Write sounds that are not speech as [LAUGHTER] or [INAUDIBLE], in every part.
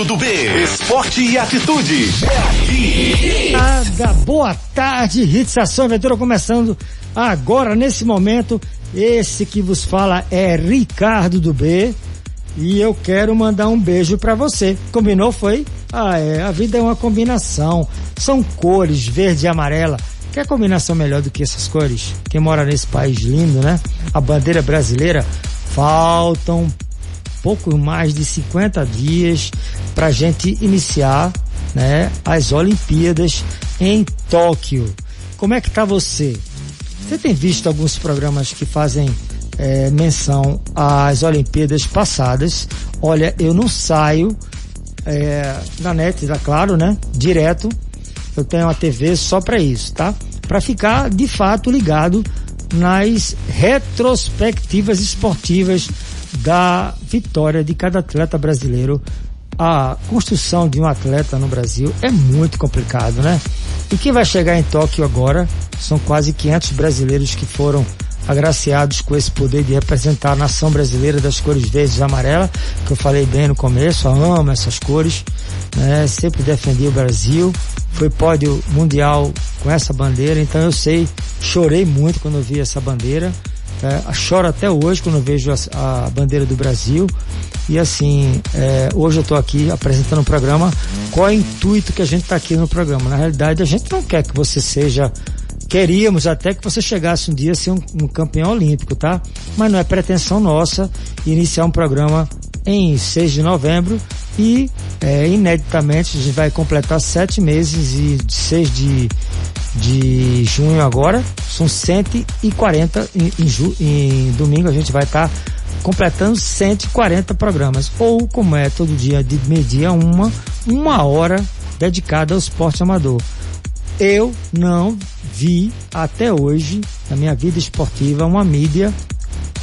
Ricardo do B. Esporte e atitude. Nada, boa tarde, Ritzação Aventura começando agora, nesse momento. Esse que vos fala é Ricardo do B. E eu quero mandar um beijo para você. Combinou, foi? Ah, é. A vida é uma combinação. São cores, verde e amarela. Quer combinação melhor do que essas cores? Quem mora nesse país lindo, né? A bandeira brasileira. Faltam pouco mais de 50 dias para a gente iniciar né, as Olimpíadas em Tóquio. Como é que tá você? Você tem visto alguns programas que fazem é, menção às Olimpíadas passadas? Olha, eu não saio é, da net, tá claro, né? Direto. Eu tenho uma TV só para isso, tá? Para ficar de fato ligado nas retrospectivas esportivas da vitória de cada atleta brasileiro. A construção de um atleta no Brasil é muito complicado, né? E quem vai chegar em Tóquio agora são quase 500 brasileiros que foram agraciados com esse poder de representar a nação brasileira das cores verdes e amarela, que eu falei bem no começo, eu amo essas cores, né? Sempre defendi o Brasil, foi pódio mundial com essa bandeira, então eu sei, chorei muito quando eu vi essa bandeira, é, choro até hoje quando vejo a, a, bandeira do Brasil. E assim, é, hoje eu estou aqui apresentando um programa. Qual é o intuito que a gente está aqui no programa? Na realidade, a gente não quer que você seja. Queríamos até que você chegasse um dia a ser um, um campeão olímpico, tá? Mas não é pretensão nossa iniciar um programa em 6 de novembro e é, ineditamente a gente vai completar sete meses e 6 de de junho agora, são 140 em, em, ju, em domingo. A gente vai estar tá completando 140 programas, ou como é todo dia de meio-dia, uma, uma hora dedicada ao esporte amador. Eu não vi até hoje, na minha vida esportiva, uma mídia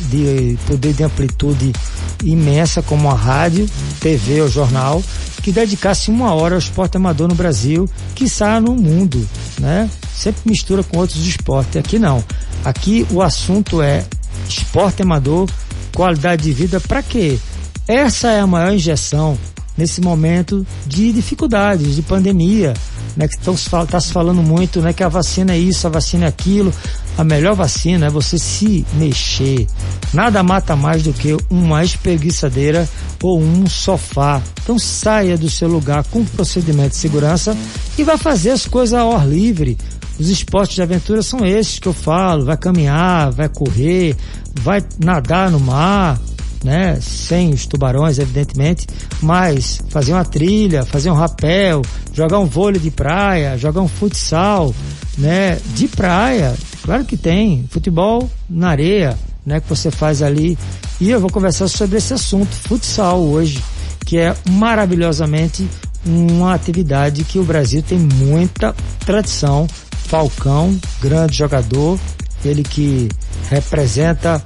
de poder de amplitude imensa como a rádio, TV ou jornal, que dedicasse uma hora ao esporte amador no Brasil, que saia no mundo, né? Sempre mistura com outros esportes. Aqui não. Aqui o assunto é esporte amador, qualidade de vida, para quê? Essa é a maior injeção nesse momento de dificuldades, de pandemia, né? Que está se falando muito, né? Que a vacina é isso, a vacina é aquilo. A melhor vacina é você se mexer. Nada mata mais do que uma espreguiçadeira ou um sofá. Então saia do seu lugar com procedimento de segurança e vá fazer as coisas ao ar livre. Os esportes de aventura são esses que eu falo. Vai caminhar, vai correr, vai nadar no mar, né? Sem os tubarões, evidentemente, mas fazer uma trilha, fazer um rapel, jogar um vôlei de praia, jogar um futsal, né? De praia, Claro que tem. Futebol na areia, né? Que você faz ali. E eu vou conversar sobre esse assunto, futsal, hoje, que é maravilhosamente uma atividade que o Brasil tem muita tradição. Falcão, grande jogador, ele que representa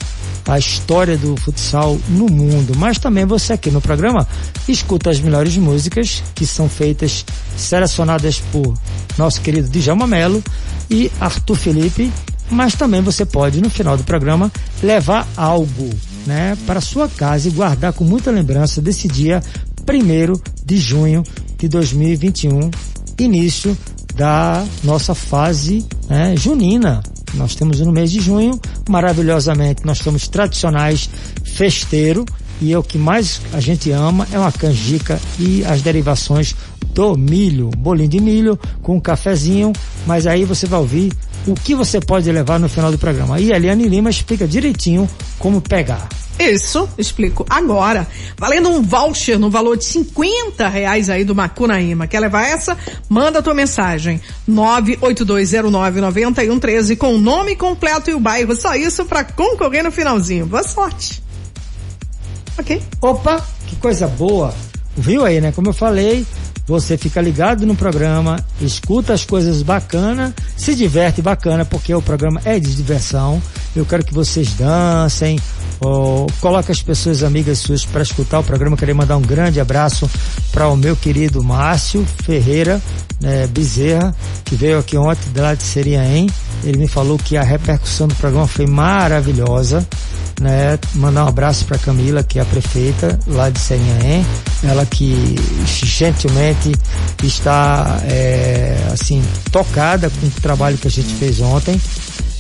a história do futsal no mundo, mas também você aqui no programa escuta as melhores músicas que são feitas, selecionadas por nosso querido Djalma Melo e Arthur Felipe mas também você pode, no final do programa, levar algo né, para sua casa e guardar com muita lembrança desse dia 1 de junho de 2021, início da nossa fase né, junina. Nós temos no mês de junho, maravilhosamente, nós estamos tradicionais, festeiro, e é o que mais a gente ama é uma canjica e as derivações do milho, bolinho de milho com um cafezinho, mas aí você vai ouvir o que você pode levar no final do programa. E a Eliane Lima explica direitinho como pegar. Isso, explico agora. Valendo um voucher no valor de 50 reais aí do Macunaíma. Quer levar essa? Manda tua mensagem. 982099113 com o nome completo e o bairro. Só isso para concorrer no finalzinho. Boa sorte. Ok? Opa, que coisa boa. Viu aí, né? Como eu falei, você fica ligado no programa, escuta as coisas bacanas, se diverte bacana, porque o programa é de diversão. Eu quero que vocês dancem, coloque as pessoas amigas suas para escutar o programa. Queria mandar um grande abraço para o meu querido Márcio Ferreira né, Bezerra, que veio aqui ontem de lá de Seriaém, Ele me falou que a repercussão do programa foi maravilhosa. Né? Mandar um abraço para Camila, que é a prefeita lá de Serrinhaém, ela que gentilmente está é, assim tocada com o trabalho que a gente fez ontem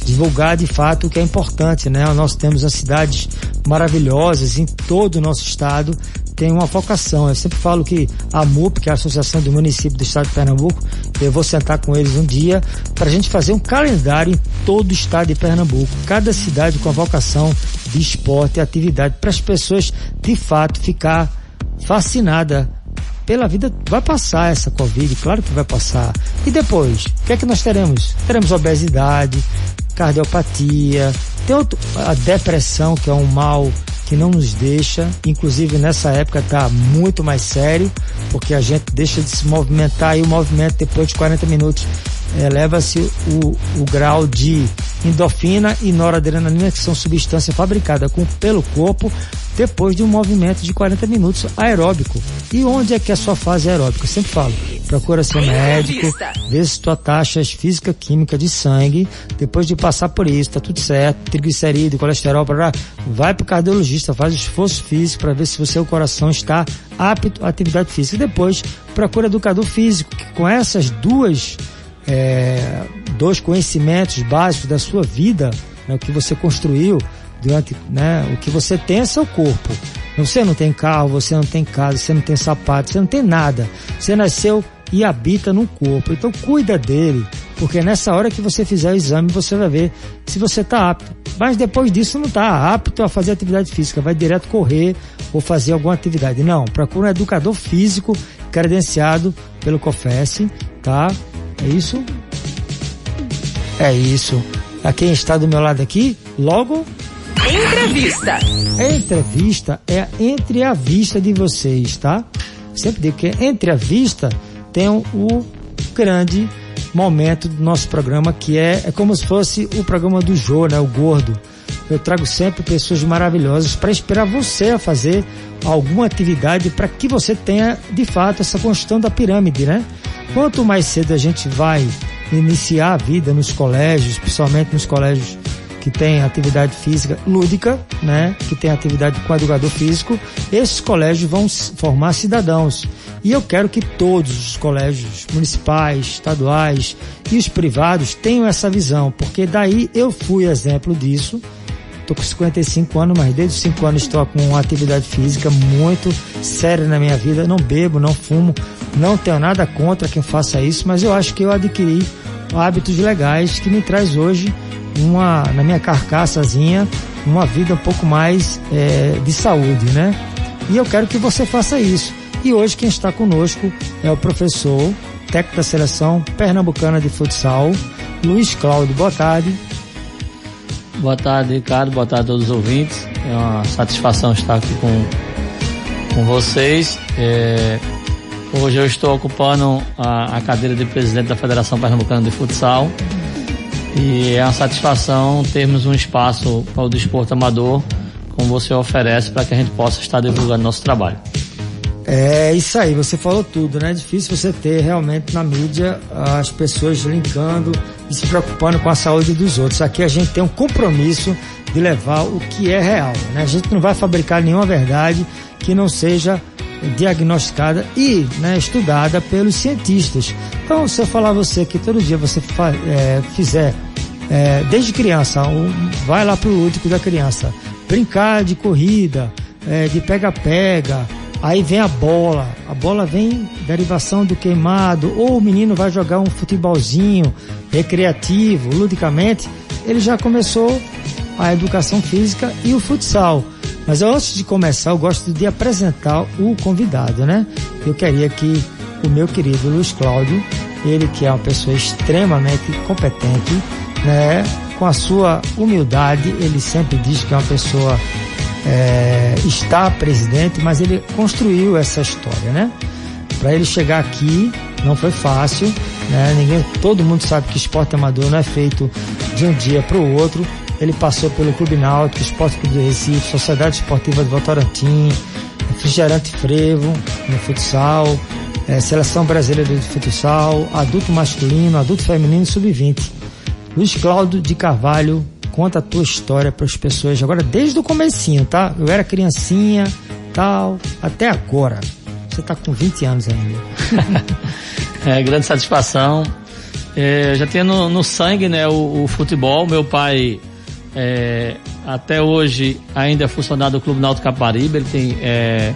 divulgar de fato o que é importante, né? Nós temos as cidades maravilhosas em todo o nosso estado, tem uma vocação. Eu sempre falo que a MUP, que é a Associação do Município do Estado de Pernambuco, eu vou sentar com eles um dia para a gente fazer um calendário em todo o estado de Pernambuco, cada cidade com a vocação de esporte e atividade, para as pessoas de fato ficar fascinada pela vida vai passar essa Covid, claro que vai passar. E depois, o que é que nós teremos? Teremos obesidade, cardiopatia, tem outro, a depressão, que é um mal que não nos deixa, inclusive nessa época está muito mais sério, porque a gente deixa de se movimentar e o movimento depois de 40 minutos eleva-se o, o grau de endorfina e noradrenalina, que são substâncias fabricadas com, pelo corpo depois de um movimento de 40 minutos aeróbico. E onde é que é a sua fase aeróbica? Eu sempre falo, procura seu médico, vê se tua taxa física química de sangue, depois de passar por isso, tá tudo certo, triglicerídeo, colesterol, para vai pro cardiologista, faz esforço físico para ver se o seu coração está apto à atividade física. E depois procura educador físico, que com essas duas é, dois conhecimentos básicos da sua vida, né, o que você construiu durante, né, o que você tem é seu corpo. Você não tem carro, você não tem casa, você não tem sapato, você não tem nada. Você nasceu e habita no corpo. Então cuida dele, porque nessa hora que você fizer o exame você vai ver se você está apto. Mas depois disso não está apto a fazer atividade física, vai direto correr ou fazer alguma atividade. Não, procura um educador físico credenciado pelo COFES, tá? É isso? É isso. A quem está do meu lado aqui, logo. Entrevista. Entrevista é entre a vista de vocês, tá? Sempre digo que entre a vista tem o grande momento do nosso programa que é, é como se fosse o programa do Jô, né? O Gordo. Eu trago sempre pessoas maravilhosas para inspirar você a fazer alguma atividade para que você tenha de fato essa construção da pirâmide, né? Quanto mais cedo a gente vai iniciar a vida nos colégios, principalmente nos colégios que tem atividade física lúdica, né, que tem atividade com educador físico, esses colégios vão formar cidadãos. E eu quero que todos os colégios municipais, estaduais e os privados tenham essa visão, porque daí eu fui exemplo disso Estou com 55 anos, mas desde os 5 anos estou com uma atividade física muito séria na minha vida. Não bebo, não fumo, não tenho nada contra quem faça isso, mas eu acho que eu adquiri hábitos legais que me traz hoje uma na minha carcaçazinha uma vida um pouco mais é, de saúde, né? E eu quero que você faça isso. E hoje quem está conosco é o professor, técnico da seleção pernambucana de futsal, Luiz Cláudio. Boa tarde. Boa tarde, Ricardo. Boa tarde a todos os ouvintes. É uma satisfação estar aqui com, com vocês. É, hoje eu estou ocupando a, a, cadeira de presidente da Federação Pernambucana de Futsal. E é uma satisfação termos um espaço para o desporto amador, como você oferece, para que a gente possa estar divulgando nosso trabalho. É isso aí, você falou tudo, né? É difícil você ter realmente na mídia as pessoas linkando e se preocupando com a saúde dos outros. Aqui a gente tem um compromisso de levar o que é real, né? A gente não vai fabricar nenhuma verdade que não seja diagnosticada e né, estudada pelos cientistas. Então, se eu falar a você que todo dia você é, fizer, é, desde criança, um, vai lá pro lúdico da criança, brincar de corrida, é, de pega-pega, Aí vem a bola, a bola vem derivação do queimado, ou o menino vai jogar um futebolzinho recreativo, ludicamente, ele já começou a educação física e o futsal. Mas antes de começar, eu gosto de apresentar o convidado, né? Eu queria que o meu querido Luiz Cláudio, ele que é uma pessoa extremamente competente, né? Com a sua humildade, ele sempre diz que é uma pessoa é, está presidente, mas ele construiu essa história, né? Para ele chegar aqui não foi fácil, né? Ninguém, todo mundo sabe que esporte amador não é feito de um dia para o outro. Ele passou pelo Clube Náutico, Esporte Clube de Recife, Sociedade Esportiva de Votorantim, Refrigerante Frevo no futsal, é, Seleção Brasileira de Futsal, adulto masculino, adulto feminino e sub-20. Luiz Cláudio de Carvalho, conta a tua história para as pessoas agora desde o comecinho, tá? Eu era criancinha, tal, até agora. Você tá com 20 anos ainda. [LAUGHS] é, grande satisfação. É, já tinha no, no sangue, né, o, o, futebol. Meu pai é, até hoje ainda é funcionário do Clube Náutico Caparibe. Ele tem é,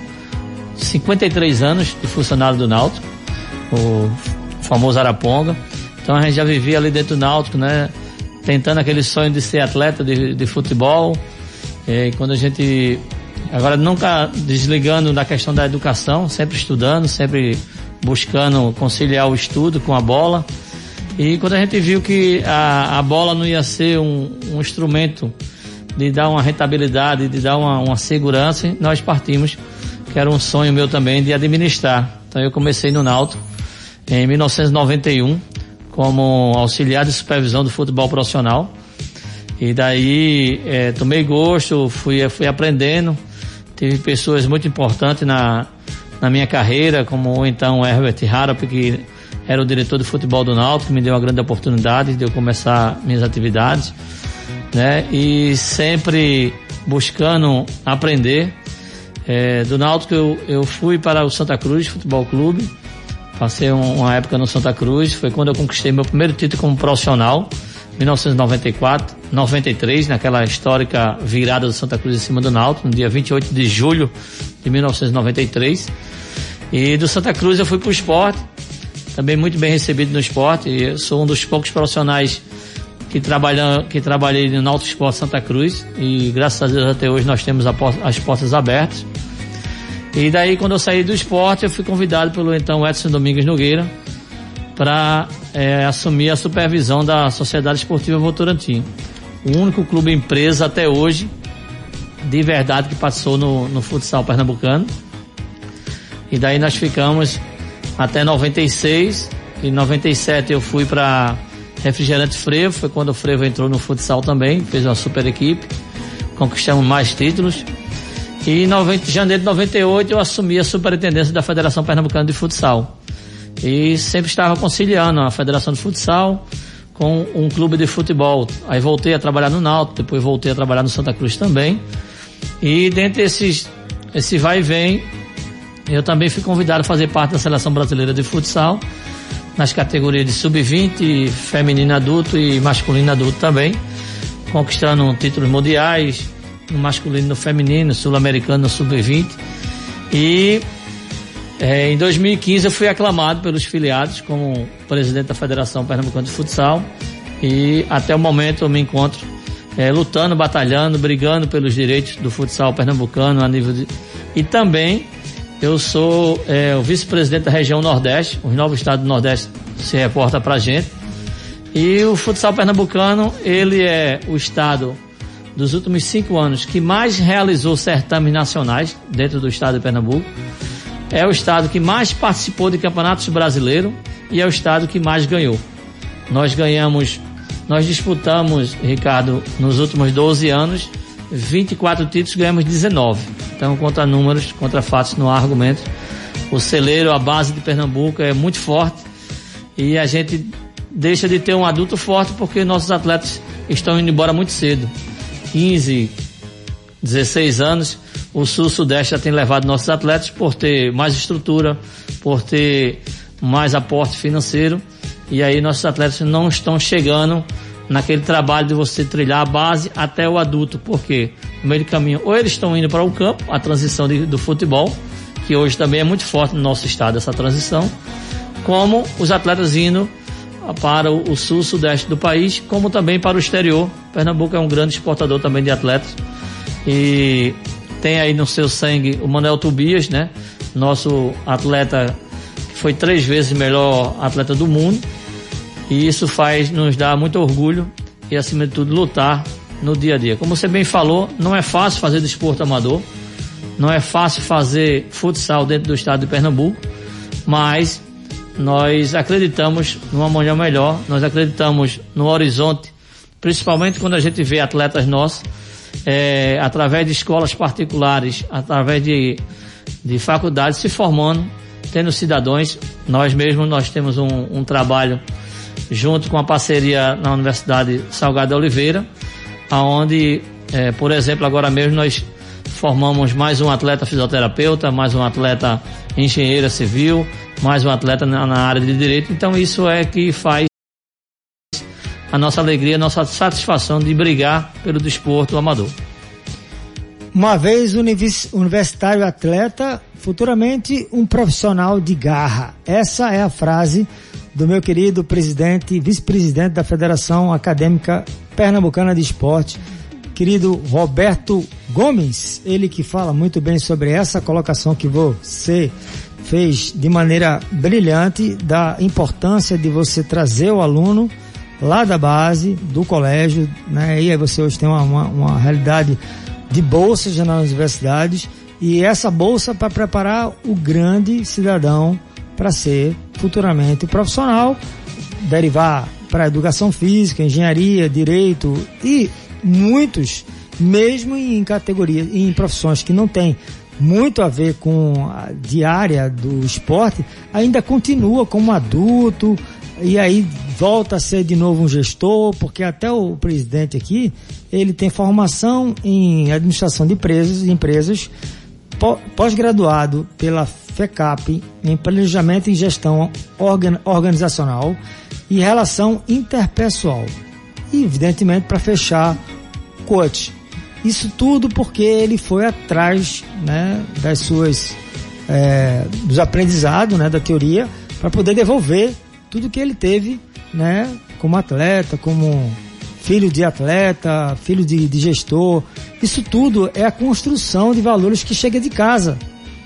53 anos de funcionário do Náutico, o famoso Araponga. Então a gente já vivia ali dentro do Náutico, né? Tentando aquele sonho de ser atleta de, de futebol. E quando a gente. Agora nunca desligando da questão da educação, sempre estudando, sempre buscando conciliar o estudo com a bola. E quando a gente viu que a, a bola não ia ser um, um instrumento de dar uma rentabilidade, de dar uma, uma segurança, nós partimos, que era um sonho meu também, de administrar. Então eu comecei no Náutico em 1991 como auxiliar de supervisão do futebol profissional. E daí é, tomei gosto, fui, fui aprendendo. Tive pessoas muito importantes na, na minha carreira, como então Herbert Harap, que era o diretor de futebol do Náutico, me deu uma grande oportunidade de eu começar minhas atividades, né? E sempre buscando aprender. É, do Náutico eu, eu fui para o Santa Cruz Futebol Clube, Passei uma época no Santa Cruz, foi quando eu conquistei meu primeiro título como profissional, 1994, 93, naquela histórica virada do Santa Cruz em cima do Náutico, no dia 28 de julho de 1993. E do Santa Cruz eu fui para o esporte, também muito bem recebido no esporte. Eu sou um dos poucos profissionais que, trabalham, que trabalhei no Náutico Esporte Santa Cruz e graças a Deus até hoje nós temos as portas abertas. E daí, quando eu saí do esporte, eu fui convidado pelo então Edson Domingos Nogueira para é, assumir a supervisão da Sociedade Esportiva Votorantim. O único clube empresa até hoje, de verdade, que passou no, no futsal pernambucano. E daí nós ficamos até 96. Em 97 eu fui para Refrigerante Frevo, foi quando o Frevo entrou no futsal também, fez uma super equipe. Conquistamos mais títulos. E em 90, janeiro de 98 eu assumi a superintendência da Federação Pernambucana de Futsal. E sempre estava conciliando a Federação de Futsal com um clube de futebol. Aí voltei a trabalhar no Náutico, depois voltei a trabalhar no Santa Cruz também. E dentre esses esse vai e vem, eu também fui convidado a fazer parte da Seleção Brasileira de Futsal nas categorias de sub-20, feminino adulto e masculino adulto também, conquistando títulos mundiais, no masculino no feminino, sul-americano no sub-20. E é, em 2015 eu fui aclamado pelos filiados como presidente da Federação Pernambucana de Futsal e até o momento eu me encontro é, lutando, batalhando, brigando pelos direitos do futsal pernambucano a nível de... E também eu sou é, o vice-presidente da região Nordeste, os novos estados do Nordeste se reporta pra gente. E o futsal pernambucano, ele é o estado dos últimos cinco anos que mais realizou certames nacionais dentro do estado de Pernambuco. É o estado que mais participou de campeonatos brasileiros e é o estado que mais ganhou. Nós ganhamos, nós disputamos, Ricardo, nos últimos 12 anos, 24 títulos, ganhamos 19. Então, contra números, contra fatos, não há argumentos. O celeiro, a base de Pernambuco é muito forte e a gente deixa de ter um adulto forte porque nossos atletas estão indo embora muito cedo. 15, 16 anos, o Sul-Sudeste já tem levado nossos atletas por ter mais estrutura, por ter mais aporte financeiro, e aí nossos atletas não estão chegando naquele trabalho de você trilhar a base até o adulto, porque no meio do caminho, ou eles estão indo para o campo, a transição de, do futebol, que hoje também é muito forte no nosso estado essa transição, como os atletas indo para o sul, sudeste do país, como também para o exterior. Pernambuco é um grande exportador também de atletas. E tem aí no seu sangue o Manuel Tobias, né? Nosso atleta que foi três vezes melhor atleta do mundo. E isso faz nos dar muito orgulho e, acima de tudo, lutar no dia a dia. Como você bem falou, não é fácil fazer desporto amador, não é fácil fazer futsal dentro do estado de Pernambuco, mas nós acreditamos numa manhã melhor, nós acreditamos no horizonte, principalmente quando a gente vê atletas nossos, é, através de escolas particulares, através de, de faculdades se formando, tendo cidadãos. Nós mesmos nós temos um, um trabalho junto com a parceria na Universidade Salgado Oliveira, aonde, é, por exemplo, agora mesmo nós formamos mais um atleta fisioterapeuta, mais um atleta engenheira civil, mais um atleta na, na área de direito. Então isso é que faz a nossa alegria, a nossa satisfação de brigar pelo desporto amador. Uma vez universitário atleta, futuramente um profissional de garra. Essa é a frase do meu querido presidente, vice-presidente da Federação Acadêmica Pernambucana de Esporte, querido Roberto Gomes, ele que fala muito bem sobre essa colocação que você fez de maneira brilhante da importância de você trazer o aluno lá da base, do colégio, né? E aí você hoje tem uma, uma, uma realidade de bolsas nas universidades e essa bolsa para preparar o grande cidadão para ser futuramente profissional, derivar para educação física, engenharia, direito e muitos, mesmo em categorias, em profissões que não têm muito a ver com a diária do esporte, ainda continua como adulto e aí volta a ser de novo um gestor, porque até o presidente aqui, ele tem formação em administração de empresas, empresas pós-graduado pela FECAP em planejamento e gestão organizacional e relação interpessoal. E evidentemente para fechar coach. Isso tudo porque ele foi atrás né, das suas é, dos aprendizados, né, da teoria, para poder devolver tudo que ele teve, né, como atleta, como filho de atleta, filho de, de gestor. Isso tudo é a construção de valores que chega de casa.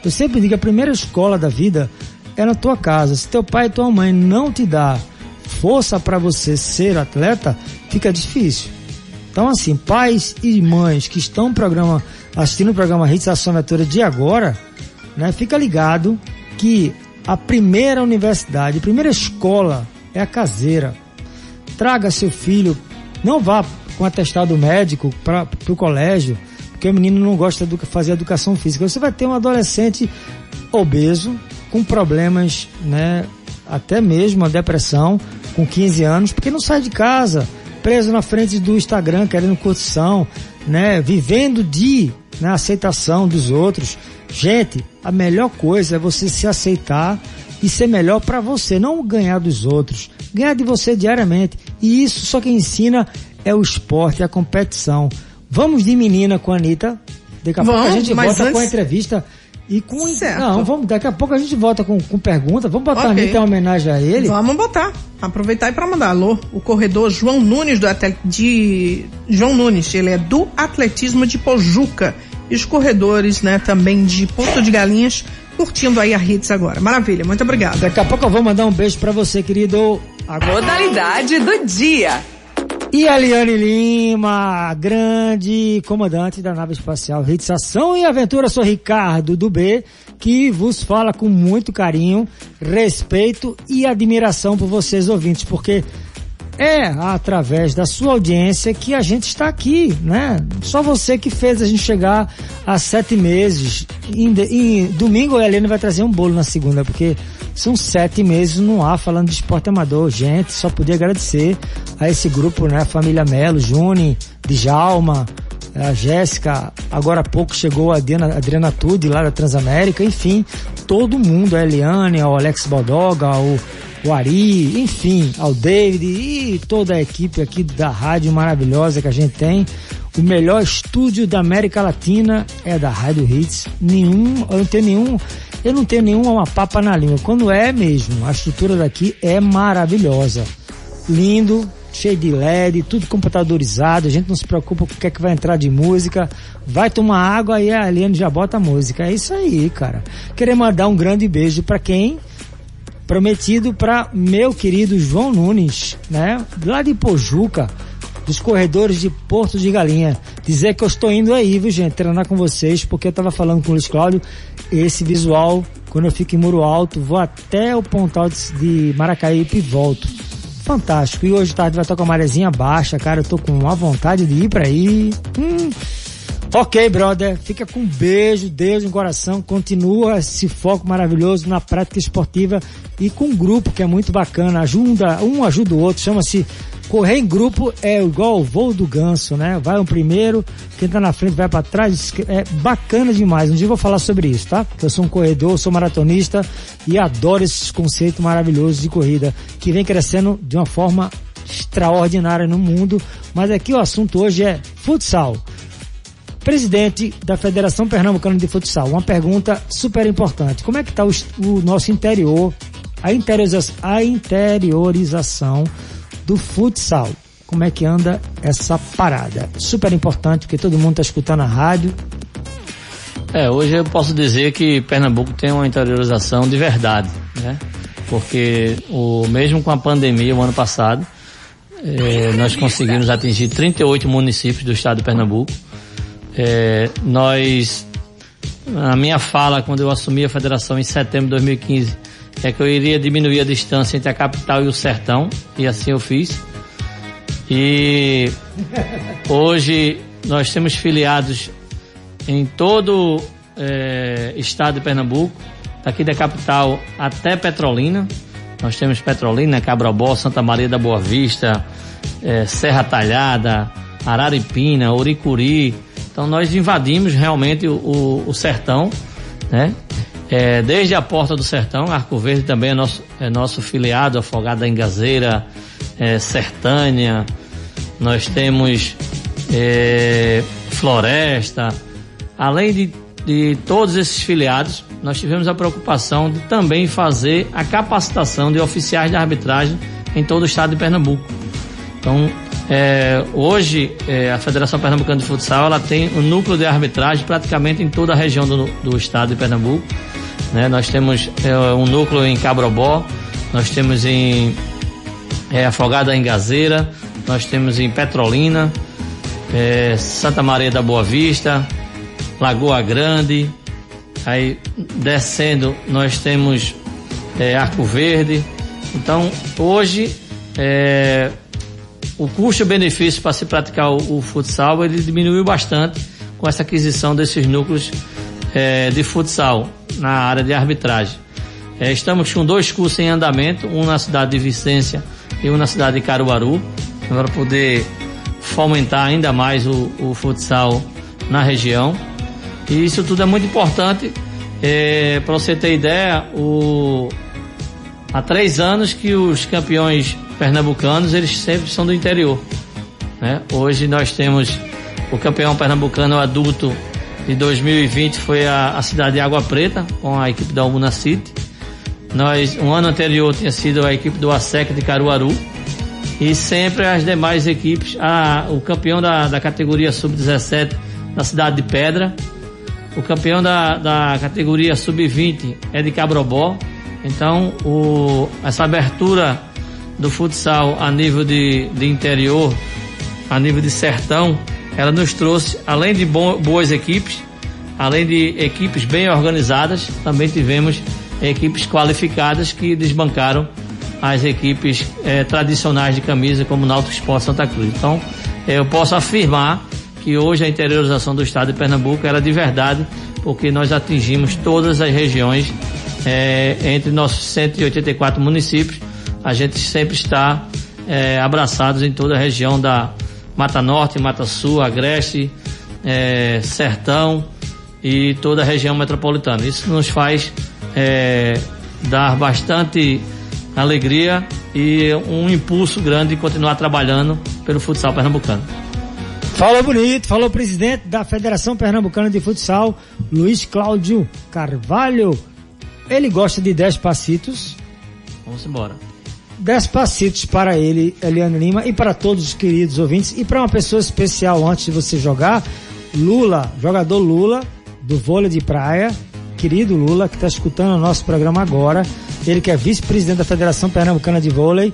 Eu sempre digo, a primeira escola da vida é na tua casa. Se teu pai e tua mãe não te dá força para você ser atleta, fica difícil. Então, assim, pais e mães que estão programa, assistindo o programa Hits Ação Aventura de agora, né, fica ligado que a primeira universidade, a primeira escola é a caseira. Traga seu filho não vá com atestado médico para o colégio, porque o menino não gosta de fazer educação física. Você vai ter um adolescente obeso, com problemas, né, até mesmo a depressão, com 15 anos, porque não sai de casa, preso na frente do Instagram, querendo curtição, né, vivendo de né, aceitação dos outros. Gente, a melhor coisa é você se aceitar e ser melhor para você, não ganhar dos outros, ganhar de você diariamente. E isso só quem ensina é o esporte, é a competição. Vamos de menina com a Anitta. Daqui a vamos, pouco a gente volta antes... com a entrevista. E com. Certo. Não, vamos, daqui a pouco a gente volta com, com pergunta. Vamos botar okay. a Anitta em homenagem a ele? Vamos botar. Aproveitar e para mandar alô. O corredor João Nunes do de João Nunes, ele é do atletismo de Pojuca. E os corredores, né, também de Porto de Galinhas, curtindo aí a Hits agora. Maravilha, muito obrigado. Daqui a pouco eu vou mandar um beijo para você, querido. A modalidade do dia. E a Liane Lima, grande comandante da nave espacial Hits Ação e Aventura, sou Ricardo do B, que vos fala com muito carinho, respeito e admiração por vocês ouvintes, porque é através da sua audiência que a gente está aqui, né? Só você que fez a gente chegar a sete meses. Em, em domingo a Helena vai trazer um bolo na segunda, porque são sete meses no ar falando de esporte amador. Gente, só podia agradecer a esse grupo, né? Família Melo, Juni, Djalma, a Jéssica, agora há pouco chegou a Adriana, Adriana Tude lá da Transamérica, enfim, todo mundo, a Eliane, o Alex Baldoga, o o Ari, enfim, ao David e toda a equipe aqui da rádio maravilhosa que a gente tem. O melhor estúdio da América Latina é da Rádio Hits. Nenhum, eu não tenho nenhum, eu não tenho nenhuma papa na língua. Quando é mesmo, a estrutura daqui é maravilhosa. Lindo, cheio de LED, tudo computadorizado, a gente não se preocupa com o que é que vai entrar de música, vai tomar água e a Aliane já bota a música. É isso aí, cara. Queria mandar um grande beijo para quem prometido para meu querido João Nunes, né? Lá de Pojuca, dos corredores de Porto de Galinha. Dizer que eu estou indo aí, viu, gente, treinar com vocês, porque eu tava falando com o Luiz Cláudio, esse visual, quando eu fico em Muro Alto, vou até o Pontal de Maracaípe e volto. Fantástico. E hoje tarde vai estar com a marezinha baixa, cara, eu tô com uma vontade de ir para aí. Hum. Ok, brother, fica com um beijo, Deus no coração, continua esse foco maravilhoso na prática esportiva e com um grupo que é muito bacana, ajuda, um ajuda o outro, chama-se correr em grupo. É igual o voo do ganso, né? Vai um primeiro, quem tá na frente vai para trás, é bacana demais. Um dia eu vou falar sobre isso, tá? Eu sou um corredor, sou maratonista e adoro esses conceitos maravilhosos de corrida que vem crescendo de uma forma extraordinária no mundo, mas aqui o assunto hoje é futsal presidente da Federação Pernambucana de Futsal, uma pergunta super importante. Como é que está o, o, nosso interior, a interiorização, a interiorização do futsal? Como é que anda essa parada? Super importante, porque todo mundo está escutando a rádio. É, hoje eu posso dizer que Pernambuco tem uma interiorização de verdade, né? Porque o, mesmo com a pandemia, o ano passado, eh, nós conseguimos atingir 38 municípios do estado de Pernambuco é, nós, a minha fala quando eu assumi a federação em setembro de 2015 é que eu iria diminuir a distância entre a capital e o sertão, e assim eu fiz. E hoje nós temos filiados em todo o é, estado de Pernambuco, daqui da capital até Petrolina. Nós temos Petrolina, Cabrobó, Santa Maria da Boa Vista, é, Serra Talhada, Araripina, Oricuri, então nós invadimos realmente o, o, o sertão, né? É, desde a porta do sertão, Arco Verde também é nosso, é nosso filiado, Afogada em Gazeira, é, Sertânia, nós temos é, Floresta, além de, de todos esses filiados, nós tivemos a preocupação de também fazer a capacitação de oficiais de arbitragem em todo o estado de Pernambuco. Então, é, hoje, é, a Federação Pernambucana de Futsal ela tem um núcleo de arbitragem praticamente em toda a região do, do estado de Pernambuco. Né? Nós temos é, um núcleo em Cabrobó, nós temos em é, Afogada em Gazeira, nós temos em Petrolina, é, Santa Maria da Boa Vista, Lagoa Grande, aí descendo nós temos é, Arco Verde. Então, hoje, o custo-benefício para se praticar o, o, futsal ele diminuiu bastante com essa aquisição desses núcleos é, de futsal na área de arbitragem. É, estamos com dois cursos em andamento, um na cidade de Vicência e um na cidade de Caruaru, para poder fomentar ainda mais o, o, futsal na região. E isso tudo é muito importante. É, para você ter ideia, o, há três anos que os campeões pernambucanos, eles sempre são do interior. Né? Hoje nós temos o campeão pernambucano adulto de 2020 foi a, a cidade de Água Preta, com a equipe da Umuna City. Nós, um ano anterior tinha sido a equipe do ASEC de Caruaru. E sempre as demais equipes, a, o campeão da, da categoria sub-17 da cidade de Pedra, o campeão da, da categoria sub-20 é de Cabrobó. Então, o, essa abertura do futsal a nível de, de interior, a nível de sertão, ela nos trouxe, além de boas equipes, além de equipes bem organizadas, também tivemos equipes qualificadas que desbancaram as equipes eh, tradicionais de camisa, como o Náutico Esporte Santa Cruz. Então, eh, eu posso afirmar que hoje a interiorização do estado de Pernambuco era de verdade, porque nós atingimos todas as regiões eh, entre nossos 184 municípios a gente sempre está é, abraçados em toda a região da Mata Norte, Mata Sul, Agreste, é, Sertão e toda a região metropolitana. Isso nos faz é, dar bastante alegria e um impulso grande de continuar trabalhando pelo futsal pernambucano. Falou bonito, falou o presidente da Federação Pernambucana de Futsal, Luiz Cláudio Carvalho. Ele gosta de 10 passitos. Vamos embora dez passitos para ele, Eliane Lima, e para todos os queridos ouvintes, e para uma pessoa especial antes de você jogar, Lula, jogador Lula, do vôlei de praia, querido Lula, que está escutando o nosso programa agora, ele que é vice-presidente da Federação Pernambucana de Vôlei,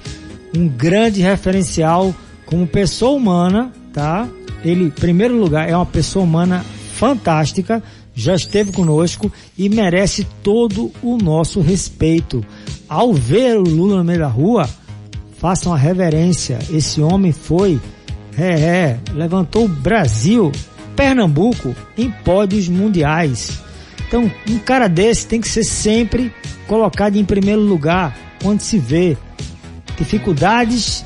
um grande referencial como pessoa humana, tá? Ele, em primeiro lugar, é uma pessoa humana fantástica, já esteve conosco e merece todo o nosso respeito ao ver o Lula no meio da rua, façam a reverência. Esse homem foi, é, é, levantou o Brasil Pernambuco em pódios mundiais. Então, um cara desse tem que ser sempre colocado em primeiro lugar, onde se vê. Dificuldades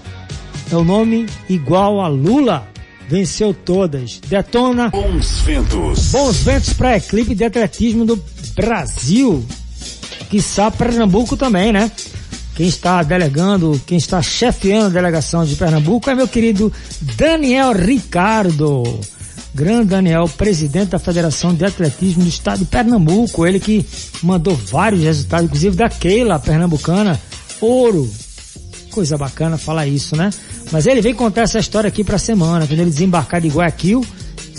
é o nome igual a Lula. Venceu todas. Detona. Bons ventos. Bons ventos para a equipe de atletismo do Brasil. Quiçá Pernambuco também, né? Quem está delegando, quem está chefiando a delegação de Pernambuco é meu querido Daniel Ricardo. Grande Daniel, presidente da Federação de Atletismo do Estado de Pernambuco. Ele que mandou vários resultados, inclusive da Keila, pernambucana. Ouro. Coisa bacana falar isso, né? Mas ele vem contar essa história aqui pra semana, quando ele desembarcar de Guayaquil,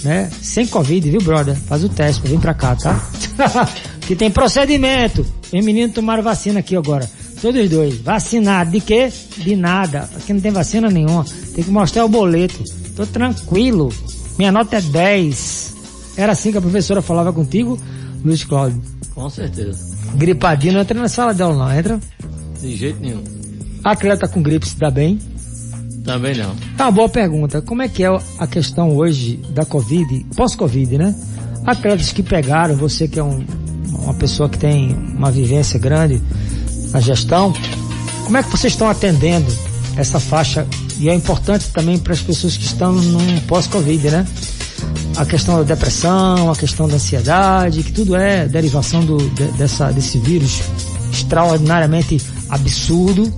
né? Sem Covid, viu, brother? Faz o teste, vem pra cá, tá? [LAUGHS] que tem procedimento. Os meninos tomaram vacina aqui agora. Todos os dois. Vacinado. De quê? De nada. Aqui não tem vacina nenhuma. Tem que mostrar o boleto. Tô tranquilo. Minha nota é 10. Era assim que a professora falava contigo, Luiz Cláudio? Com certeza. Gripadinho, não entra na sala dela não, entra? De jeito nenhum. Atleta com gripe se dá bem? Também não. Tá uma boa pergunta. Como é que é a questão hoje da Covid, pós-Covid, né? Atletas que pegaram, você que é um, uma pessoa que tem uma vivência grande na gestão, como é que vocês estão atendendo essa faixa? E é importante também para as pessoas que estão num pós-Covid, né? A questão da depressão, a questão da ansiedade, que tudo é derivação do, de, dessa, desse vírus extraordinariamente absurdo.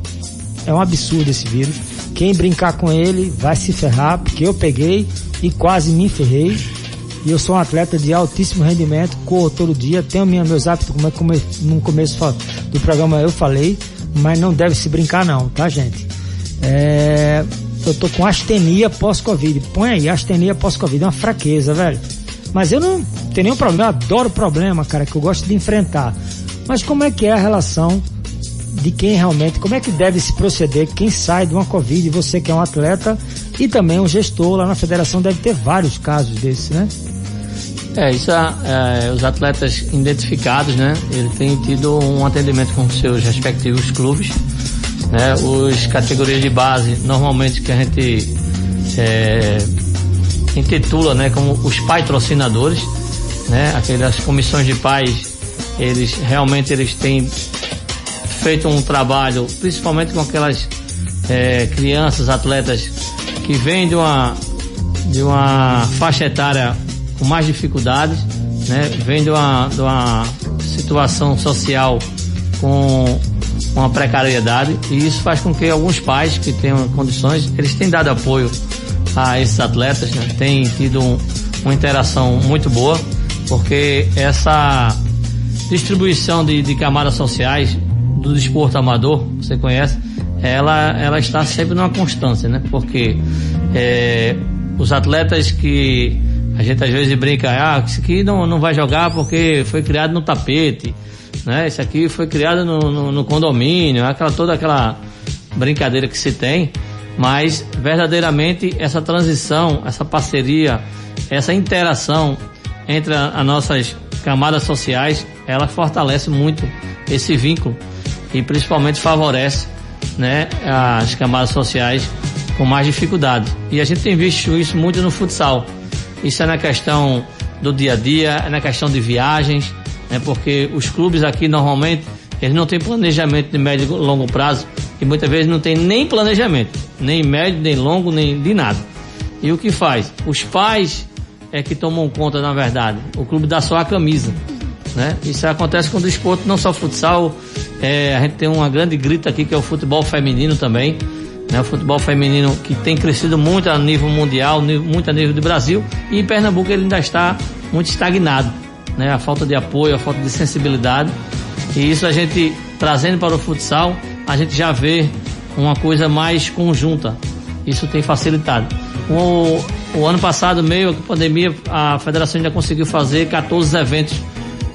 É um absurdo esse vírus. Quem brincar com ele vai se ferrar, porque eu peguei e quase me ferrei. E eu sou um atleta de altíssimo rendimento, corro todo dia, tenho minha, meus hábitos, como é como no começo do programa eu falei, mas não deve se brincar não, tá gente? É, eu tô com astenia pós-Covid. Põe aí, astenia pós-Covid, é uma fraqueza, velho. Mas eu não tenho nenhum problema, eu adoro problema, cara, que eu gosto de enfrentar. Mas como é que é a relação de quem realmente, como é que deve se proceder, quem sai de uma Covid, você que é um atleta e também um gestor lá na federação deve ter vários casos desses, né? É, isso é, é, os atletas identificados, né? Eles têm tido um atendimento com seus respectivos clubes, né? Os categorias de base, normalmente que a gente é, intitula, né? Como os patrocinadores, né? Aquelas comissões de pais, eles realmente eles têm feito um trabalho, principalmente com aquelas é, crianças, atletas que vêm de uma de uma faixa etária com mais dificuldades, né? Vem de uma, de uma situação social com uma precariedade e isso faz com que alguns pais que tenham condições, eles têm dado apoio a esses atletas, né? Tem tido um, uma interação muito boa, porque essa distribuição de, de camadas sociais do desporto amador, você conhece, ela, ela está sempre numa constância, né? Porque é, os atletas que a gente às vezes brinca, ah, isso aqui não, não vai jogar porque foi criado no tapete, né? Isso aqui foi criado no, no, no condomínio, aquela, toda aquela brincadeira que se tem, mas verdadeiramente essa transição, essa parceria, essa interação entre as nossas camadas sociais, ela fortalece muito esse vínculo e principalmente favorece né, as camadas sociais com mais dificuldade. E a gente tem visto isso muito no futsal. Isso é na questão do dia a dia, é na questão de viagens, né? porque os clubes aqui normalmente eles não têm planejamento de médio e longo prazo e muitas vezes não tem nem planejamento, nem médio, nem longo, nem de nada. E o que faz? Os pais é que tomam conta, na verdade. O clube dá só a camisa. Né? Isso acontece com o desporto, não só futsal. É, a gente tem uma grande grita aqui que é o futebol feminino também né? O futebol feminino que tem crescido muito a nível mundial, muito a nível do Brasil, e em Pernambuco ele ainda está muito estagnado, né? A falta de apoio, a falta de sensibilidade. E isso a gente trazendo para o futsal, a gente já vê uma coisa mais conjunta. Isso tem facilitado. O, o ano passado, meio a pandemia, a federação ainda conseguiu fazer 14 eventos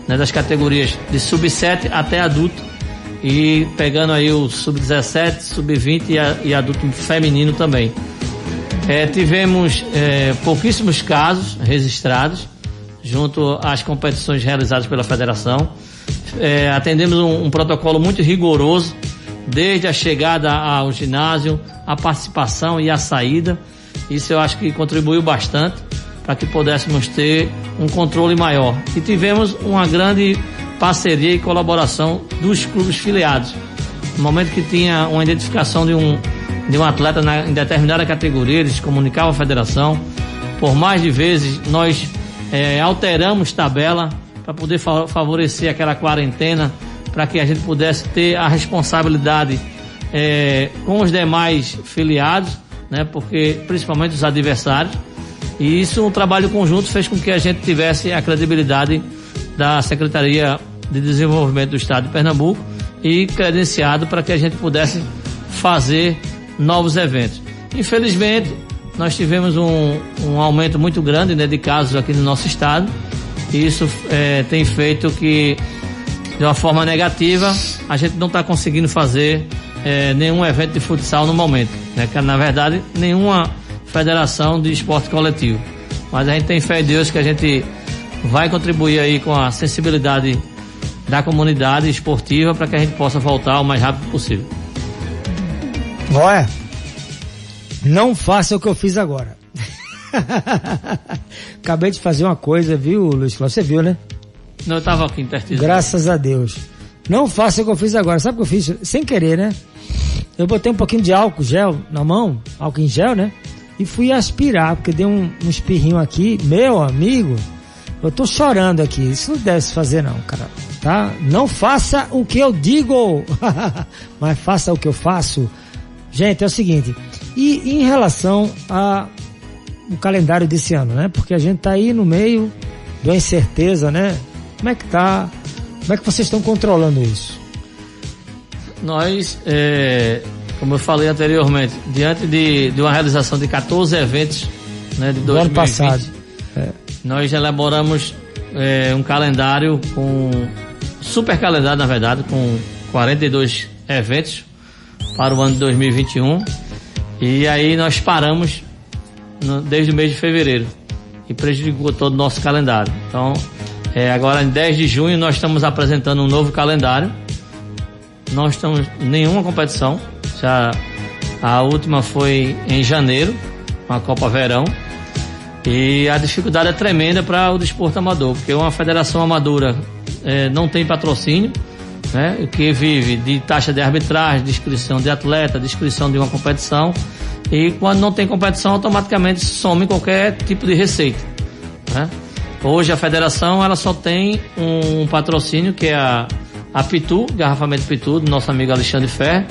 né, das categorias de sub-7 até adulto e pegando aí o sub-17, sub-20 e, e, adulto feminino também. É, tivemos é, pouquíssimos casos registrados junto às competições realizadas pela federação. É, atendemos um, um, protocolo muito rigoroso, desde a chegada ao ginásio, a participação e a saída. Isso eu acho que contribuiu bastante para que pudéssemos ter um controle maior. E tivemos uma grande parceria e colaboração dos clubes filiados. No momento que tinha uma identificação de um, de um atleta na, em determinada categoria, eles comunicavam a federação. Por mais de vezes nós é, alteramos tabela para poder fa favorecer aquela quarentena, para que a gente pudesse ter a responsabilidade é, com os demais filiados, né, porque principalmente os adversários. E isso, um trabalho conjunto, fez com que a gente tivesse a credibilidade da Secretaria de Desenvolvimento do Estado de Pernambuco e credenciado para que a gente pudesse fazer novos eventos. Infelizmente, nós tivemos um, um aumento muito grande né, de casos aqui no nosso estado e isso é, tem feito que, de uma forma negativa, a gente não está conseguindo fazer é, nenhum evento de futsal no momento. Né, que, na verdade, nenhuma Federação de Esporte Coletivo. Mas a gente tem fé em Deus que a gente vai contribuir aí com a sensibilidade da comunidade esportiva para que a gente possa voltar o mais rápido possível. Olha, não faça o que eu fiz agora. [LAUGHS] Acabei de fazer uma coisa, viu, Luiz Cláudio? Você viu, né? Não, eu estava aqui intertido. Graças a Deus. Não faça o que eu fiz agora. Sabe o que eu fiz? Sem querer, né? Eu botei um pouquinho de álcool gel na mão, álcool em gel, né? E fui aspirar, porque deu um, um espirrinho aqui, meu amigo, eu tô chorando aqui, isso não deve se fazer não, cara, tá? Não faça o que eu digo, [LAUGHS] mas faça o que eu faço. Gente, é o seguinte, e em relação a o calendário desse ano, né? Porque a gente tá aí no meio da incerteza, né? Como é que tá? Como é que vocês estão controlando isso? Nós é, como eu falei anteriormente, diante de, de uma realização de 14 eventos né, de 2020, Do ano passado. É. nós elaboramos é, um calendário com super calendário, na verdade, com 42 eventos para o ano de 2021. E aí nós paramos no, desde o mês de fevereiro e prejudicou todo o nosso calendário. Então, é, agora em 10 de junho nós estamos apresentando um novo calendário. Não estamos em nenhuma competição, já a última foi em janeiro, com a Copa Verão. E a dificuldade é tremenda para o desporto amador, porque uma federação amadora é, não tem patrocínio, né, que vive de taxa de arbitragem, de inscrição de atleta, de inscrição de uma competição, e quando não tem competição, automaticamente some qualquer tipo de receita. Né? Hoje a federação ela só tem um patrocínio que é a, a Pitu, garrafamento Pitu, do nosso amigo Alexandre Ferre,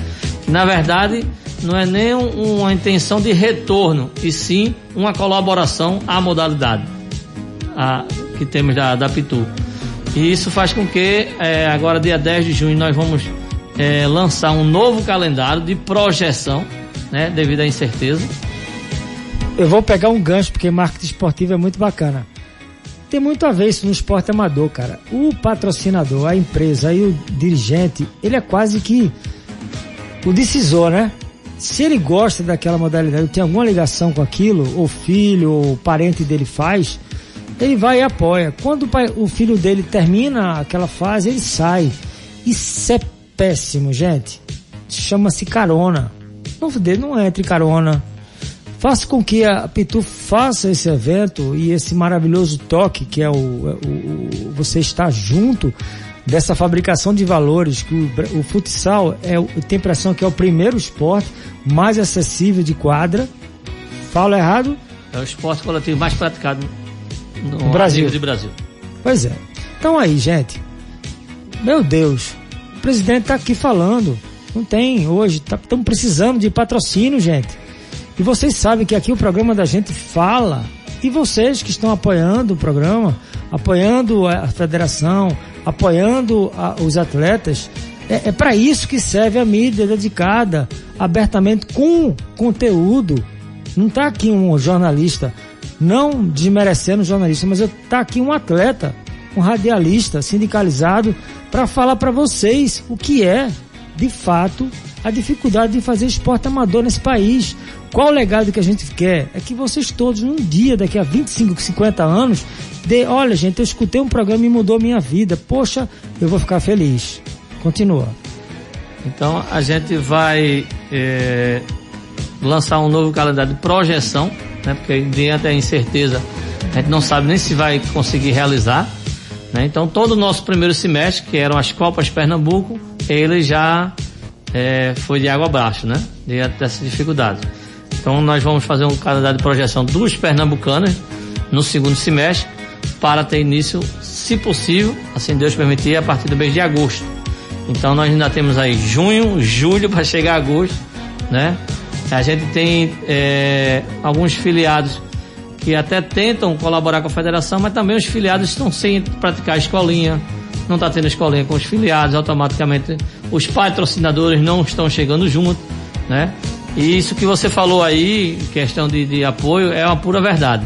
na verdade, não é nem uma intenção de retorno, e sim uma colaboração à modalidade a, que temos da, da Pitu. E isso faz com que é, agora, dia 10 de junho, nós vamos é, lançar um novo calendário de projeção, né, devido à incerteza. Eu vou pegar um gancho, porque marketing esportivo é muito bacana. Tem muito a ver isso no esporte amador, cara. O patrocinador, a empresa e o dirigente, ele é quase que o decisor, né? Se ele gosta daquela modalidade, tem alguma ligação com aquilo, ou filho, ou parente dele faz, ele vai e apoia. Quando o, pai, o filho dele termina aquela fase, ele sai. Isso é péssimo, gente. Chama-se carona. Não, não entre carona. Faça com que a Pitu faça esse evento e esse maravilhoso toque que é o, o, o você estar junto dessa fabricação de valores, que o, o futsal é, a impressão que é o primeiro esporte mais acessível de quadra. Falo errado? É o esporte coletivo mais praticado no, no Brasil. de Brasil. Pois é. Então aí, gente. Meu Deus. O presidente está aqui falando. Não tem hoje. Estamos tá, precisando de patrocínio, gente. E vocês sabem que aqui o programa da gente fala. E vocês que estão apoiando o programa, apoiando a federação, apoiando a, os atletas. É, é para isso que serve a mídia dedicada abertamente com conteúdo. Não está aqui um jornalista, não desmerecendo jornalista, mas está aqui um atleta, um radialista sindicalizado para falar para vocês o que é, de fato, a dificuldade de fazer esporte amador nesse país. Qual o legado que a gente quer? É que vocês todos, num dia, daqui a 25, 50 anos, olha, gente, eu escutei um programa e mudou minha vida. Poxa, eu vou ficar feliz. Continua. Então a gente vai é, lançar um novo calendário de projeção, né? Porque diante da incerteza A gente não sabe nem se vai conseguir realizar. Né? Então todo o nosso primeiro semestre, que eram as Copas Pernambuco, ele já é, foi de água abaixo, né? De dessa dificuldade. Então nós vamos fazer um calendário de projeção dos pernambucanos no segundo semestre para ter início, se possível, assim Deus permitir, a partir do mês de agosto. Então nós ainda temos aí junho, julho [LAUGHS] para chegar a agosto, né? A gente tem é, alguns filiados que até tentam colaborar com a federação, mas também os filiados estão sem praticar escolinha, não está tendo escolinha com os filiados, automaticamente os patrocinadores não estão chegando junto, né? E isso que você falou aí, questão de, de apoio, é uma pura verdade.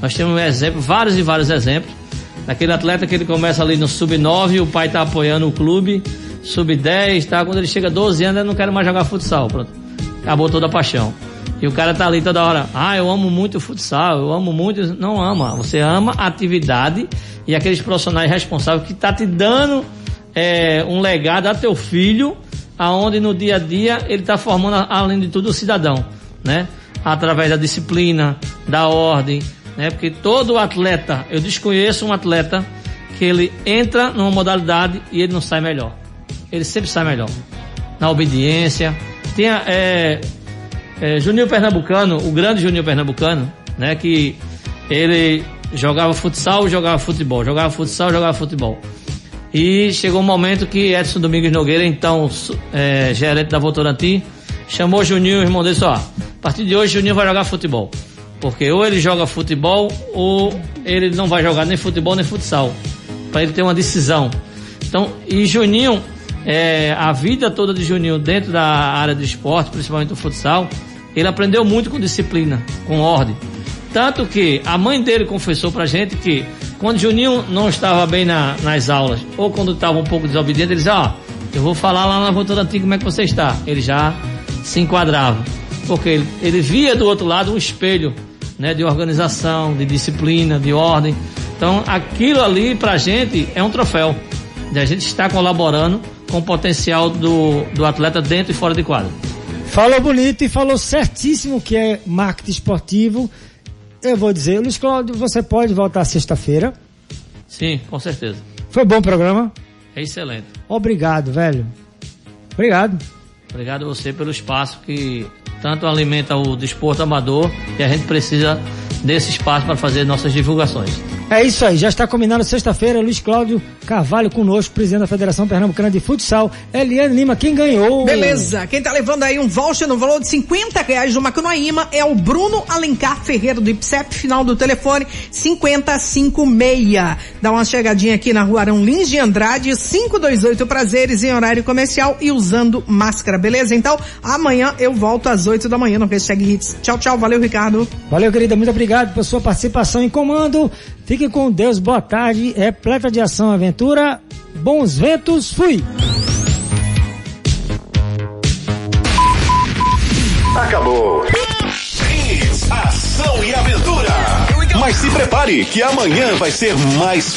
Nós temos um exemplo, vários e vários exemplos. Daquele atleta que ele começa ali no sub-9, o pai está apoiando o clube, sub-10, tá? Quando ele chega a 12 anos, ele não quer mais jogar futsal, pronto. Acabou toda a paixão. E o cara tá ali toda hora, ah, eu amo muito futsal, eu amo muito. Não ama, você ama a atividade e aqueles profissionais responsáveis que tá te dando é, um legado a teu filho, aonde no dia a dia ele tá formando, além de tudo, o cidadão, né? Através da disciplina, da ordem, né? Porque todo atleta, eu desconheço um atleta que ele entra numa modalidade e ele não sai melhor. Ele sempre sai melhor. Na obediência. Tem é, é, Juninho Pernambucano, o grande Juninho Pernambucano, né? Que ele jogava futsal, jogava futebol, jogava futsal, jogava futebol. E chegou um momento que Edson Domingos Nogueira, então é, gerente da Votorantim, chamou Juninho e irmão dele ó, a partir de hoje Juninho vai jogar futebol. Porque ou ele joga futebol ou ele não vai jogar nem futebol nem futsal. Para ele ter uma decisão. Então, e Juninho, é, a vida toda de Juninho dentro da área de esporte, principalmente do futsal, ele aprendeu muito com disciplina, com ordem. Tanto que a mãe dele confessou pra gente que quando Juninho não estava bem na, nas aulas, ou quando estava um pouco desobediente, ele dizia, ó, eu vou falar lá na Votorantim como é que você está. Ele já se enquadrava. Porque ele, ele via do outro lado um espelho né, de organização, de disciplina, de ordem. Então, aquilo ali pra gente é um troféu. De a gente estar colaborando com o potencial do, do atleta dentro e fora de quadro. Falou bonito e falou certíssimo que é marketing esportivo. Eu vou dizer, Luiz Cláudio, você pode voltar sexta-feira. Sim, com certeza. Foi bom o programa? É excelente. Obrigado, velho. Obrigado. Obrigado a você pelo espaço que tanto alimenta o desporto amador e a gente precisa desse espaço para fazer nossas divulgações. É isso aí, já está combinado sexta-feira, Luiz Cláudio Carvalho conosco, presidente da Federação Pernambucana de Futsal, Eliane Lima, quem ganhou? Beleza, quem tá levando aí um voucher no valor de 50 reais do Macunaíma é o Bruno Alencar Ferreira do IPSEP, final do telefone 5056. Dá uma chegadinha aqui na rua Arão Lins de Andrade, 528 prazeres em horário comercial e usando máscara, beleza? Então, amanhã eu volto às 8 da manhã no Hashtag Hits. Tchau, tchau, valeu Ricardo. Valeu querida, muito obrigado pela sua participação em comando. Fique com Deus, boa tarde, repleta de ação, aventura, bons ventos, fui! Acabou. Ação e aventura. Mas se prepare que amanhã vai ser mais